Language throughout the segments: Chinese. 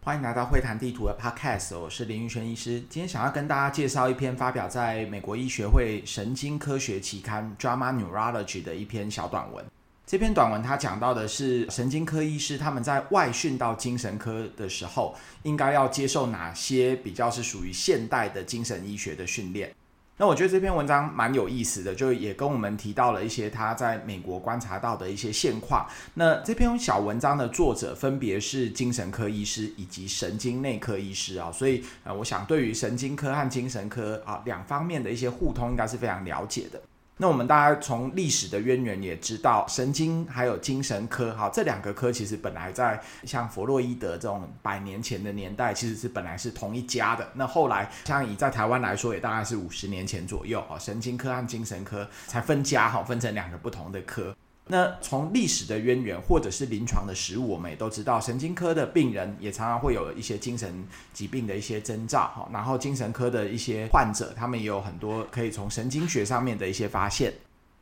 欢迎来到会谈地图的 Podcast，我是林云轩医师。今天想要跟大家介绍一篇发表在美国医学会神经科学期刊《Drama Neurology》的一篇小短文。这篇短文它讲到的是神经科医师他们在外训到精神科的时候，应该要接受哪些比较是属于现代的精神医学的训练。那我觉得这篇文章蛮有意思的，就也跟我们提到了一些他在美国观察到的一些现况。那这篇小文章的作者分别是精神科医师以及神经内科医师啊，所以呃，我想对于神经科和精神科啊两方面的一些互通，应该是非常了解的。那我们大家从历史的渊源也知道，神经还有精神科，哈，这两个科其实本来在像弗洛伊德这种百年前的年代，其实是本来是同一家的。那后来像以在台湾来说，也大概是五十年前左右，哈，神经科和精神科才分家，哈，分成两个不同的科。那从历史的渊源，或者是临床的实物，我们也都知道，神经科的病人也常常会有一些精神疾病的一些征兆，哈，然后精神科的一些患者，他们也有很多可以从神经学上面的一些发现。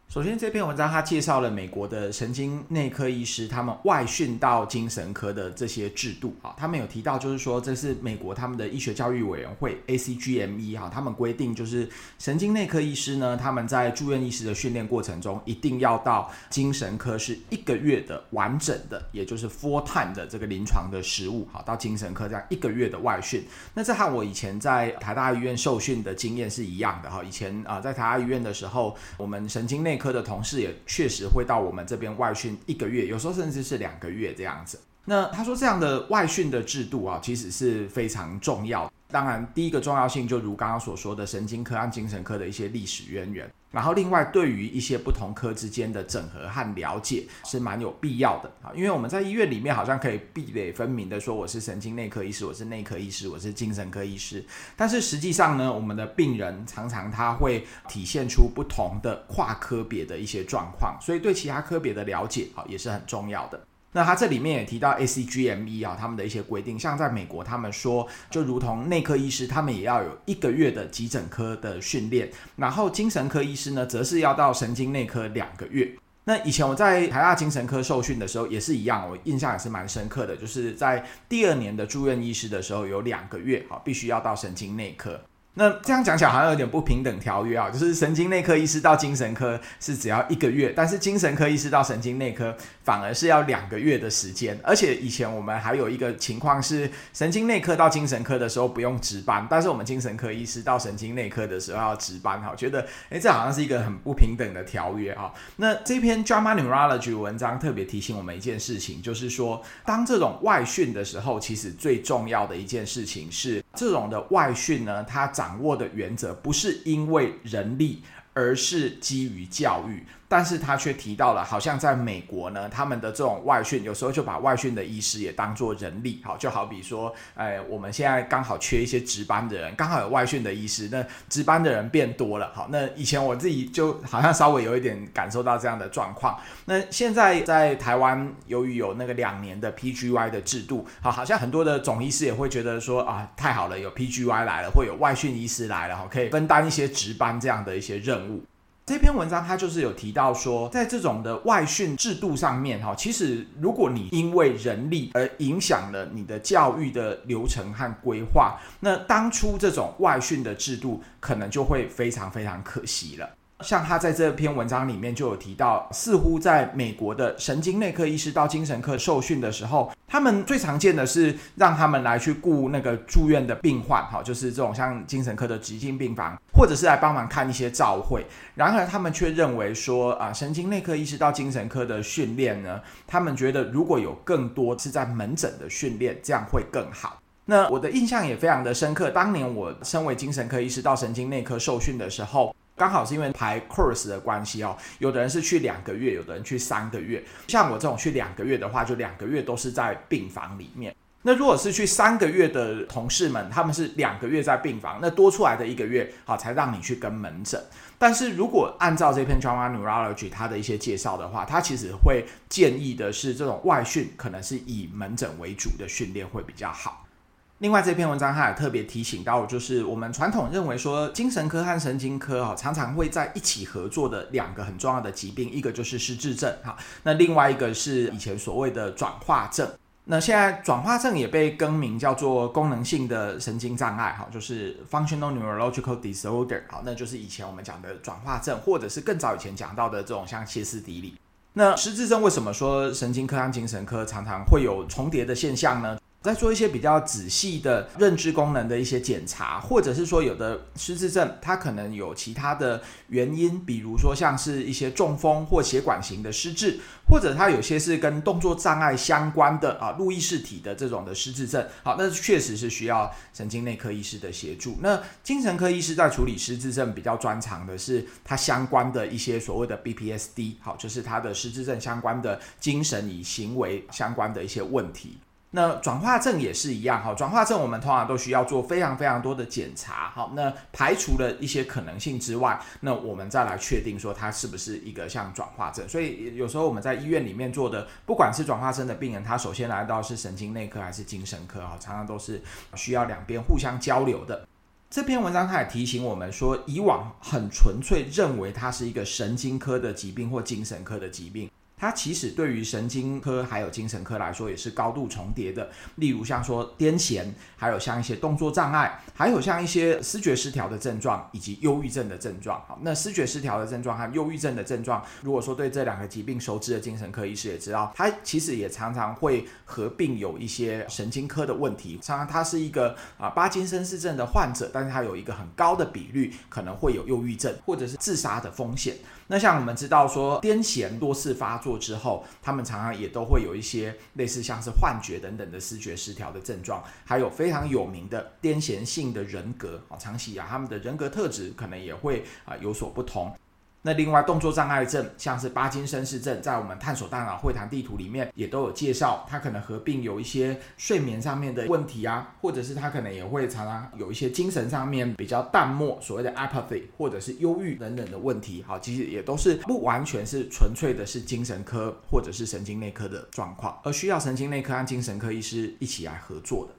首先，这篇文章它介绍了美国的神经内科医师他们外训到精神科的这些制度啊，他们有提到，就是说这是美国他们的医学教育委员会 ACGME 哈，他们规定就是神经内科医师呢，他们在住院医师的训练过程中，一定要到精神科是一个月的完整的，也就是 full time 的这个临床的实务，好，到精神科这样一个月的外训。那这和我以前在台大医院受训的经验是一样的哈，以前啊在台大医院的时候，我们神经内科的同事也确实会到我们这边外训一个月，有时候甚至是两个月这样子。那他说这样的外训的制度啊，其实是非常重要。当然，第一个重要性就如刚刚所说的神经科和精神科的一些历史渊源。然后，另外对于一些不同科之间的整合和了解是蛮有必要的啊。因为我们在医院里面好像可以壁垒分明的说，我是神经内科医师，我是内科医师，我是精神科医师。但是实际上呢，我们的病人常常他会体现出不同的跨科别的一些状况，所以对其他科别的了解啊也是很重要的。那他这里面也提到 ACGME 啊，他们的一些规定，像在美国，他们说就如同内科医师，他们也要有一个月的急诊科的训练，然后精神科医师呢，则是要到神经内科两个月。那以前我在台大精神科受训的时候也是一样，我印象也是蛮深刻的，就是在第二年的住院医师的时候，有两个月啊，必须要到神经内科。那这样讲起来好像有点不平等条约啊，就是神经内科医师到精神科是只要一个月，但是精神科医师到神经内科反而是要两个月的时间。而且以前我们还有一个情况是，神经内科到精神科的时候不用值班，但是我们精神科医师到神经内科的时候要值班哈。觉得诶，这好像是一个很不平等的条约啊。那这篇 JAMA Neurology 文章特别提醒我们一件事情，就是说当这种外训的时候，其实最重要的一件事情是，这种的外训呢，它长。掌握的原则不是因为人力，而是基于教育。但是他却提到了，好像在美国呢，他们的这种外训，有时候就把外训的医师也当作人力，好，就好比说，哎，我们现在刚好缺一些值班的人，刚好有外训的医师，那值班的人变多了，好，那以前我自己就好像稍微有一点感受到这样的状况。那现在在台湾，由于有那个两年的 PGY 的制度，好，好像很多的总医师也会觉得说，啊，太好了，有 PGY 来了，会有外训医师来了，好，可以分担一些值班这样的一些任务。这篇文章它就是有提到说，在这种的外训制度上面，哈，其实如果你因为人力而影响了你的教育的流程和规划，那当初这种外训的制度可能就会非常非常可惜了。像他在这篇文章里面就有提到，似乎在美国的神经内科医师到精神科受训的时候，他们最常见的是让他们来去顾那个住院的病患，哈，就是这种像精神科的急性病房，或者是来帮忙看一些照会。然而，他们却认为说，啊，神经内科医师到精神科的训练呢，他们觉得如果有更多是在门诊的训练，这样会更好。那我的印象也非常的深刻，当年我身为精神科医师到神经内科受训的时候。刚好是因为排 course 的关系哦，有的人是去两个月，有的人去三个月。像我这种去两个月的话，就两个月都是在病房里面。那如果是去三个月的同事们，他们是两个月在病房，那多出来的一个月，好才让你去跟门诊。但是如果按照这篇 JAMA Neurology 它的一些介绍的话，它其实会建议的是这种外训可能是以门诊为主的训练会比较好。另外这篇文章它也特别提醒到，就是我们传统认为说精神科和神经科哈常常会在一起合作的两个很重要的疾病，一个就是失智症哈，那另外一个是以前所谓的转化症。那现在转化症也被更名叫做功能性的神经障碍，哈，就是 functional neurological disorder，好，那就是以前我们讲的转化症，或者是更早以前讲到的这种像歇斯底里。那失智症为什么说神经科和精神科常常会有重叠的现象呢？在做一些比较仔细的认知功能的一些检查，或者是说有的失智症它可能有其他的原因，比如说像是一些中风或血管型的失智，或者它有些是跟动作障碍相关的啊，路易氏体的这种的失智症。好，那确实是需要神经内科医师的协助。那精神科医师在处理失智症比较专长的是它相关的一些所谓的 BPSD，好，就是它的失智症相关的精神与行为相关的一些问题。那转化症也是一样哈，转化症我们通常都需要做非常非常多的检查，好，那排除了一些可能性之外，那我们再来确定说它是不是一个像转化症。所以有时候我们在医院里面做的，不管是转化症的病人，他首先来到是神经内科还是精神科哈，常常都是需要两边互相交流的。这篇文章它也提醒我们说，以往很纯粹认为它是一个神经科的疾病或精神科的疾病。它其实对于神经科还有精神科来说也是高度重叠的，例如像说癫痫，还有像一些动作障碍，还有像一些思觉失调的症状，以及忧郁症的症状。好，那思觉失调的症状和忧郁症的症状，如果说对这两个疾病熟知的精神科医师也知道，它其实也常常会合并有一些神经科的问题。常常他是一个啊巴金森氏症的患者，但是他有一个很高的比率可能会有忧郁症或者是自杀的风险。那像我们知道说，癫痫多次发作之后，他们常常也都会有一些类似像是幻觉等等的视觉失调的症状，还有非常有名的癫痫性的人格啊，长期啊，他们的人格特质可能也会啊有所不同。那另外动作障碍症，像是巴金森氏症，在我们探索大脑会谈地图里面也都有介绍，它可能合并有一些睡眠上面的问题啊，或者是它可能也会常常有一些精神上面比较淡漠，所谓的 apathy，或者是忧郁等等的问题。好，其实也都是不完全是纯粹的是精神科或者是神经内科的状况，而需要神经内科和精神科医师一起来合作的。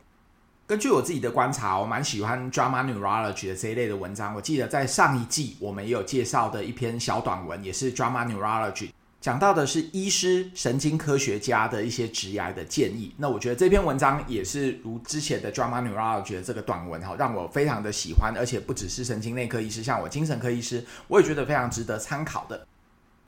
根据我自己的观察，我蛮喜欢 JAMA Neurology 的这一类的文章。我记得在上一季我们也有介绍的一篇小短文，也是 drama Neurology 讲到的是医师、神经科学家的一些职涯的建议。那我觉得这篇文章也是如之前的 drama Neurology 的这个短文哈，让我非常的喜欢，而且不只是神经内科医师，像我精神科医师，我也觉得非常值得参考的。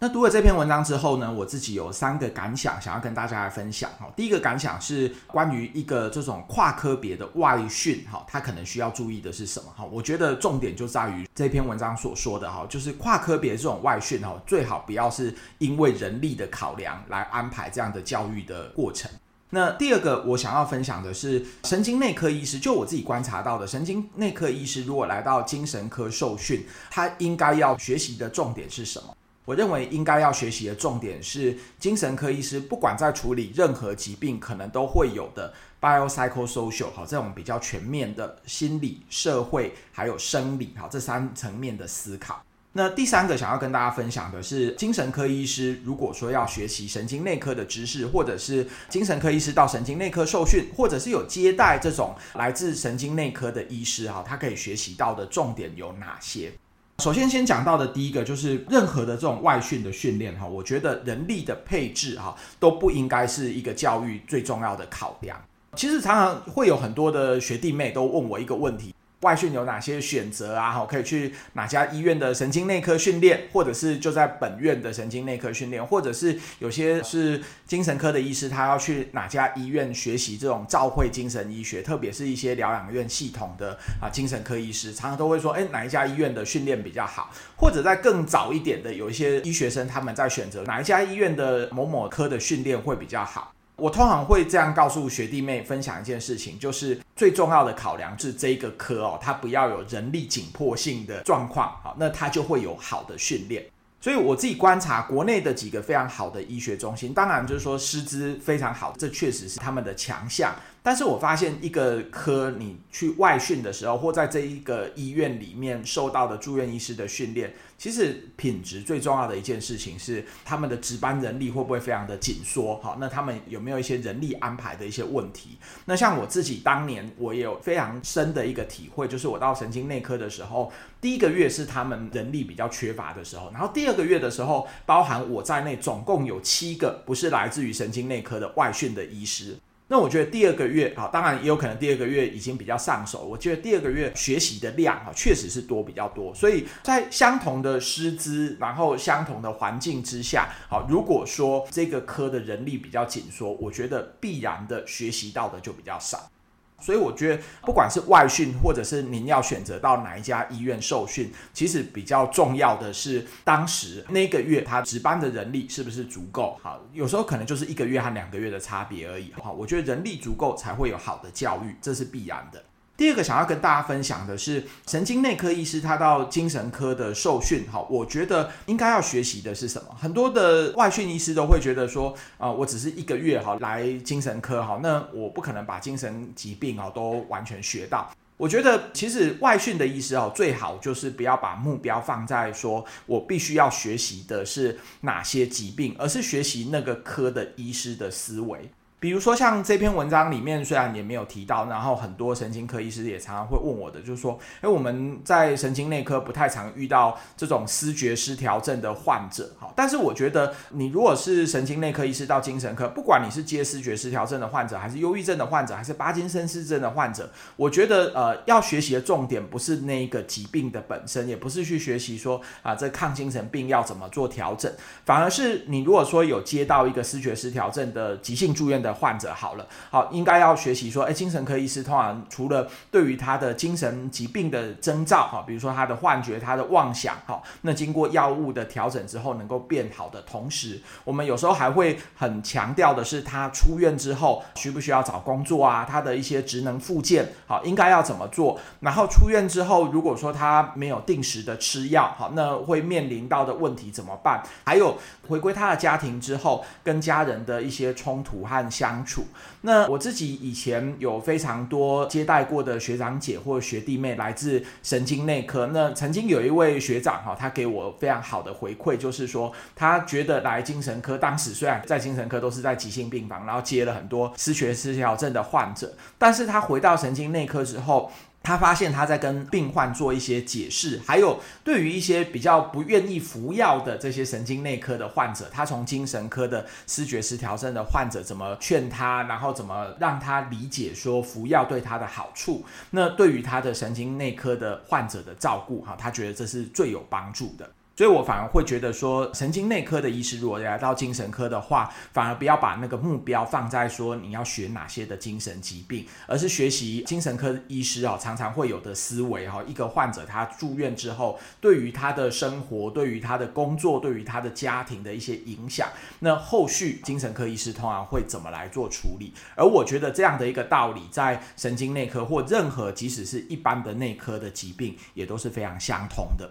那读了这篇文章之后呢，我自己有三个感想想要跟大家来分享哈。第一个感想是关于一个这种跨科别的外训哈，它可能需要注意的是什么哈？我觉得重点就在于这篇文章所说的哈，就是跨科别这种外训哈，最好不要是因为人力的考量来安排这样的教育的过程。那第二个我想要分享的是神经内科医师，就我自己观察到的，神经内科医师如果来到精神科受训，他应该要学习的重点是什么？我认为应该要学习的重点是精神科医师，不管在处理任何疾病，可能都会有的 biopsychosocial 好，这种比较全面的心理、社会还有生理好，这三层面的思考。那第三个想要跟大家分享的是，精神科医师如果说要学习神经内科的知识，或者是精神科医师到神经内科受训，或者是有接待这种来自神经内科的医师哈，他可以学习到的重点有哪些？首先，先讲到的第一个就是任何的这种外训的训练哈，我觉得人力的配置哈都不应该是一个教育最重要的考量。其实常常会有很多的学弟妹都问我一个问题。外训有哪些选择啊？好，可以去哪家医院的神经内科训练，或者是就在本院的神经内科训练，或者是有些是精神科的医师，他要去哪家医院学习这种照会精神医学，特别是一些疗养院系统的啊精神科医师，常常都会说，哎，哪一家医院的训练比较好？或者在更早一点的，有一些医学生他们在选择哪一家医院的某某科的训练会比较好。我通常会这样告诉学弟妹分享一件事情，就是最重要的考量是这一个科哦，它不要有人力紧迫性的状况，好，那它就会有好的训练。所以我自己观察国内的几个非常好的医学中心，当然就是说师资非常好，这确实是他们的强项。但是我发现一个科你去外训的时候，或在这一个医院里面受到的住院医师的训练，其实品质最重要的一件事情是他们的值班人力会不会非常的紧缩？好，那他们有没有一些人力安排的一些问题？那像我自己当年我也有非常深的一个体会，就是我到神经内科的时候，第一个月是他们人力比较缺乏的时候，然后第二个月的时候，包含我在内，总共有七个不是来自于神经内科的外训的医师。那我觉得第二个月啊，当然也有可能第二个月已经比较上手。我觉得第二个月学习的量啊，确实是多比较多。所以在相同的师资，然后相同的环境之下，好，如果说这个科的人力比较紧缩，我觉得必然的学习到的就比较少。所以我觉得，不管是外训，或者是您要选择到哪一家医院受训，其实比较重要的是当时那个月他值班的人力是不是足够。好，有时候可能就是一个月和两个月的差别而已。好，我觉得人力足够才会有好的教育，这是必然的。第二个想要跟大家分享的是，神经内科医师他到精神科的受训，哈，我觉得应该要学习的是什么？很多的外训医师都会觉得说，啊，我只是一个月哈来精神科，哈，那我不可能把精神疾病啊都完全学到。我觉得其实外训的医师哦，最好就是不要把目标放在说我必须要学习的是哪些疾病，而是学习那个科的医师的思维。比如说像这篇文章里面，虽然也没有提到，然后很多神经科医师也常常会问我的，就是说，诶，我们在神经内科不太常遇到这种思觉失调症的患者，哈。但是我觉得，你如果是神经内科医师到精神科，不管你是接思觉失调症的患者，还是忧郁症的患者，还是帕金森氏症的患者，我觉得，呃，要学习的重点不是那一个疾病的本身，也不是去学习说啊，这抗精神病要怎么做调整，反而是你如果说有接到一个思觉失调症的急性住院的。患者好了，好，应该要学习说，诶，精神科医师通常除了对于他的精神疾病的征兆，哈，比如说他的幻觉、他的妄想，哈，那经过药物的调整之后能够变好的同时，我们有时候还会很强调的是，他出院之后需不需要找工作啊？他的一些职能复健，好，应该要怎么做？然后出院之后，如果说他没有定时的吃药，好，那会面临到的问题怎么办？还有回归他的家庭之后，跟家人的一些冲突和。相处，那我自己以前有非常多接待过的学长姐或学弟妹来自神经内科。那曾经有一位学长哈，他给我非常好的回馈，就是说他觉得来精神科，当时虽然在精神科都是在急性病房，然后接了很多失血失调症的患者，但是他回到神经内科之后。他发现他在跟病患做一些解释，还有对于一些比较不愿意服药的这些神经内科的患者，他从精神科的视觉失调症的患者怎么劝他，然后怎么让他理解说服药对他的好处。那对于他的神经内科的患者的照顾，哈，他觉得这是最有帮助的。所以我反而会觉得说，神经内科的医师如果来到精神科的话，反而不要把那个目标放在说你要学哪些的精神疾病，而是学习精神科医师啊常常会有的思维哈。一个患者他住院之后，对于他的生活、对于他的工作、对于他的家庭的一些影响，那后续精神科医师通常会怎么来做处理？而我觉得这样的一个道理，在神经内科或任何即使是一般的内科的疾病，也都是非常相同的。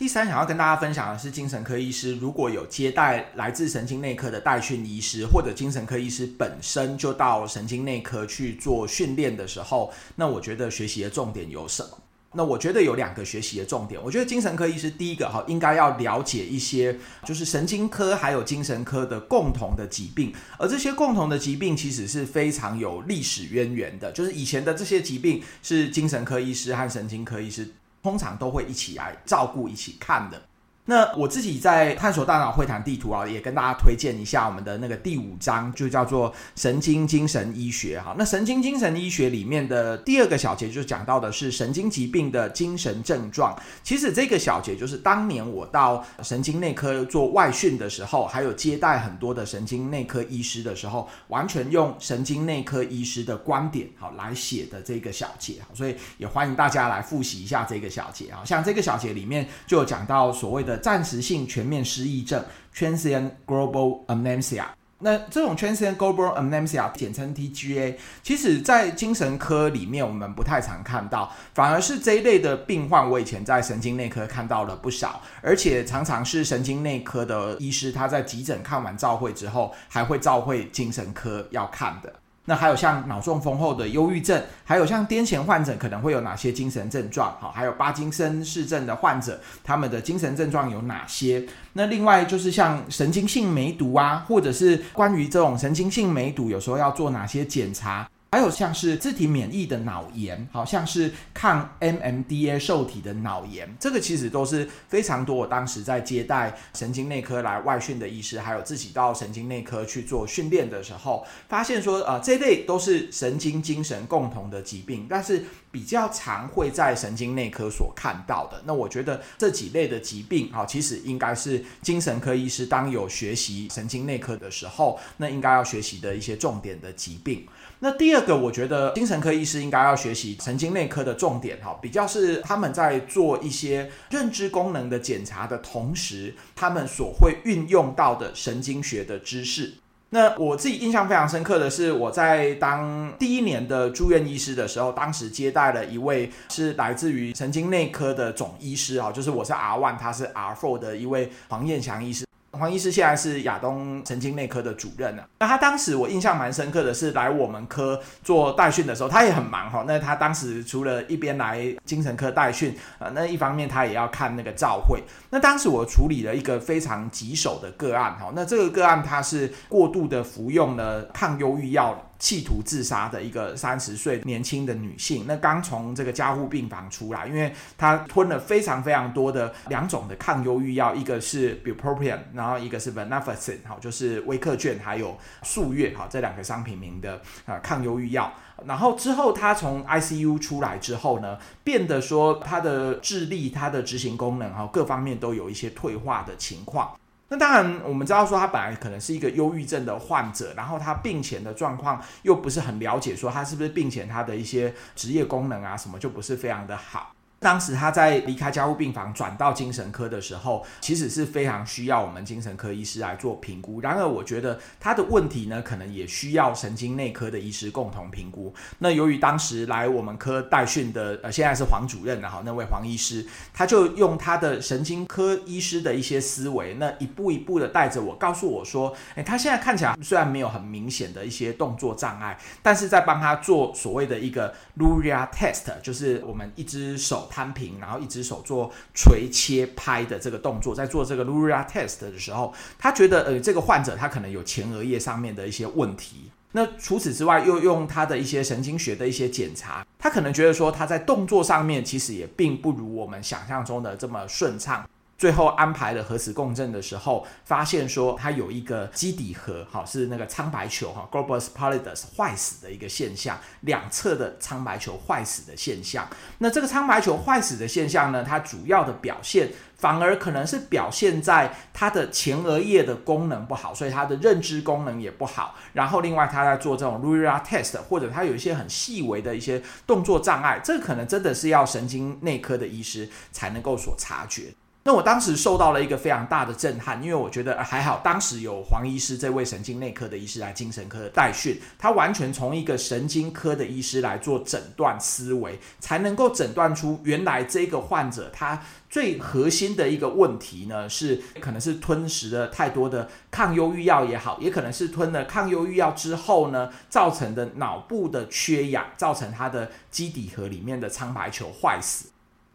第三，想要跟大家分享的是，精神科医师如果有接待来自神经内科的带训医师，或者精神科医师本身就到神经内科去做训练的时候，那我觉得学习的重点有什么？那我觉得有两个学习的重点。我觉得精神科医师第一个哈，应该要了解一些就是神经科还有精神科的共同的疾病，而这些共同的疾病其实是非常有历史渊源的，就是以前的这些疾病是精神科医师和神经科医师。通常都会一起来照顾、一起看的。那我自己在探索大脑会谈地图啊，也跟大家推荐一下我们的那个第五章，就叫做神经精神医学哈。那神经精神医学里面的第二个小节就讲到的是神经疾病的精神症状。其实这个小节就是当年我到神经内科做外训的时候，还有接待很多的神经内科医师的时候，完全用神经内科医师的观点好来写的这个小节。所以也欢迎大家来复习一下这个小节啊。像这个小节里面就有讲到所谓的。暂时性全面失忆症 （Transient Global Amnesia）。那这种 Transient Global Amnesia，简称 TGA，其实在精神科里面我们不太常看到，反而是这一类的病患，我以前在神经内科看到了不少，而且常常是神经内科的医师他在急诊看完照会之后，还会照会精神科要看的。那还有像脑中风后的忧郁症，还有像癫痫患者可能会有哪些精神症状？好，还有帕金森氏症的患者，他们的精神症状有哪些？那另外就是像神经性梅毒啊，或者是关于这种神经性梅毒，有时候要做哪些检查？还有像是自体免疫的脑炎，好像是抗 NMDA 受体的脑炎，这个其实都是非常多。我当时在接待神经内科来外训的医师，还有自己到神经内科去做训练的时候，发现说，呃，这类都是神经精神共同的疾病，但是比较常会在神经内科所看到的。那我觉得这几类的疾病，好，其实应该是精神科医师当有学习神经内科的时候，那应该要学习的一些重点的疾病。那第二个，我觉得精神科医师应该要学习神经内科的重点哈，比较是他们在做一些认知功能的检查的同时，他们所会运用到的神经学的知识。那我自己印象非常深刻的是，我在当第一年的住院医师的时候，当时接待了一位是来自于神经内科的总医师啊，就是我是 R one，他是 R four 的一位黄彦祥医师。黄医师现在是亚东神经内科的主任了。那他当时我印象蛮深刻的是来我们科做代训的时候，他也很忙哈。那他当时除了一边来精神科代训，呃，那一方面他也要看那个照会。那当时我处理了一个非常棘手的个案哈。那这个个案他是过度的服用了抗忧郁药了。企图自杀的一个三十岁年轻的女性，那刚从这个加护病房出来，因为她吞了非常非常多的两种的抗忧郁药，一个是 bupropion，然后一个是 venlafaxine，好，就是威克券，还有速月，好，这两个商品名的啊抗忧郁药。然后之后她从 ICU 出来之后呢，变得说她的智力、她的执行功能，哈，各方面都有一些退化的情况。那当然，我们知道说他本来可能是一个忧郁症的患者，然后他病前的状况又不是很了解，说他是不是病前他的一些职业功能啊什么就不是非常的好。当时他在离开加护病房转到精神科的时候，其实是非常需要我们精神科医师来做评估。然而，我觉得他的问题呢，可能也需要神经内科的医师共同评估。那由于当时来我们科代训的，呃，现在是黄主任，然后那位黄医师，他就用他的神经科医师的一些思维，那一步一步的带着我，告诉我说，诶，他现在看起来虽然没有很明显的一些动作障碍，但是在帮他做所谓的一个 Luria test，就是我们一只手。摊平，然后一只手做垂切拍的这个动作，在做这个 Luria test 的时候，他觉得呃，这个患者他可能有前额叶上面的一些问题。那除此之外，又用他的一些神经学的一些检查，他可能觉得说他在动作上面其实也并不如我们想象中的这么顺畅。最后安排了核磁共振的时候，发现说他有一个基底核，好，是那个苍白球哈，globus pallidus 坏死的一个现象，两侧的苍白球坏死的现象。那这个苍白球坏死的现象呢，它主要的表现反而可能是表现在他的前额叶的功能不好，所以他的认知功能也不好。然后另外他在做这种 Lura test，或者他有一些很细微的一些动作障碍，这可能真的是要神经内科的医师才能够所察觉。那我当时受到了一个非常大的震撼，因为我觉得还好，当时有黄医师这位神经内科的医师来精神科的代训，他完全从一个神经科的医师来做诊断思维，才能够诊断出原来这个患者他最核心的一个问题呢，是可能是吞食了太多的抗忧郁药也好，也可能是吞了抗忧郁药之后呢，造成的脑部的缺氧，造成他的基底核里面的苍白球坏死。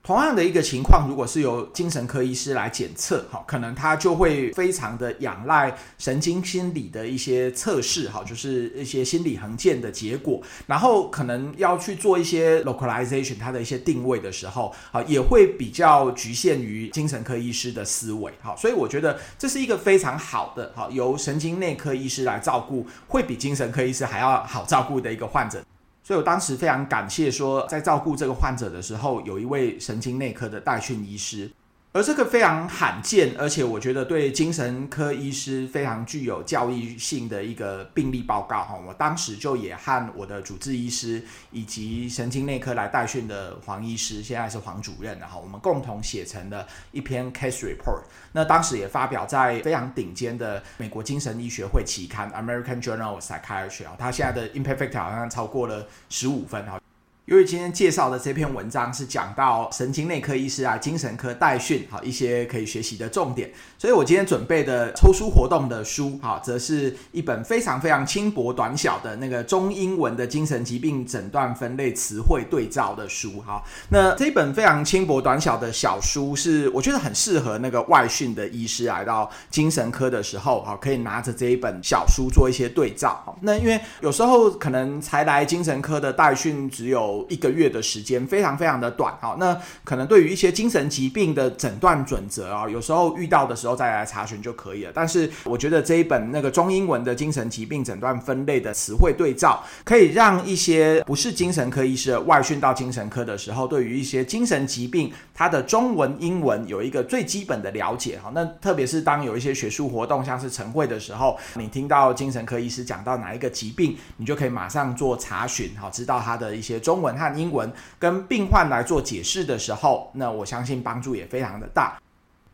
同样的一个情况，如果是由精神科医师来检测，哈，可能他就会非常的仰赖神经心理的一些测试，哈，就是一些心理衡鉴的结果，然后可能要去做一些 localization，它的一些定位的时候，啊，也会比较局限于精神科医师的思维，哈，所以我觉得这是一个非常好的，哈，由神经内科医师来照顾，会比精神科医师还要好照顾的一个患者。所以我当时非常感谢说，在照顾这个患者的时候，有一位神经内科的代训医师。而这个非常罕见，而且我觉得对精神科医师非常具有教育性的一个病例报告哈，我当时就也和我的主治医师以及神经内科来代训的黄医师，现在是黄主任，然后我们共同写成了一篇 case report。那当时也发表在非常顶尖的美国精神医学会期刊 American Journal of Psychiatry 啊，它现在的 imperfect 好像超过了十五分哈。因为今天介绍的这篇文章是讲到神经内科医师啊、精神科带训，好一些可以学习的重点，所以我今天准备的抽书活动的书，好，则是一本非常非常轻薄短小的那个中英文的精神疾病诊断分类词汇对照的书，好，那这一本非常轻薄短小的小书是我觉得很适合那个外训的医师来到精神科的时候，好，可以拿着这一本小书做一些对照，那因为有时候可能才来精神科的带训只有一个月的时间非常非常的短，好，那可能对于一些精神疾病的诊断准则啊，有时候遇到的时候再来查询就可以了。但是我觉得这一本那个中英文的精神疾病诊断分类的词汇对照，可以让一些不是精神科医师的外训到精神科的时候，对于一些精神疾病它的中文、英文有一个最基本的了解。好，那特别是当有一些学术活动，像是晨会的时候，你听到精神科医师讲到哪一个疾病，你就可以马上做查询，好，知道它的一些中。文和英文跟病患来做解释的时候，那我相信帮助也非常的大。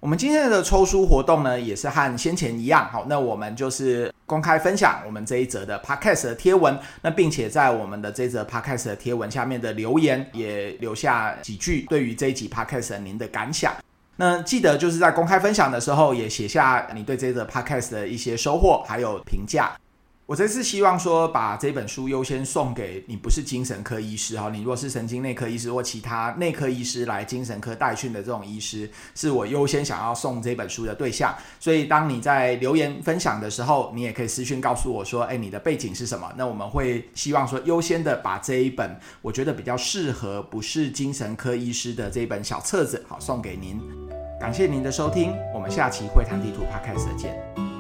我们今天的抽书活动呢，也是和先前一样，好，那我们就是公开分享我们这一则的 podcast 的贴文，那并且在我们的这则 podcast 的贴文下面的留言，也留下几句对于这一集 podcast 您的感想。那记得就是在公开分享的时候，也写下你对这则 podcast 的一些收获还有评价。我这次希望说，把这本书优先送给你，不是精神科医师哈，你如果是神经内科医师或其他内科医师来精神科带训的这种医师，是我优先想要送这本书的对象。所以，当你在留言分享的时候，你也可以私讯告诉我说，哎，你的背景是什么？那我们会希望说，优先的把这一本我觉得比较适合不是精神科医师的这本小册子，好送给您。感谢您的收听，我们下期会谈地图 Podcast 见。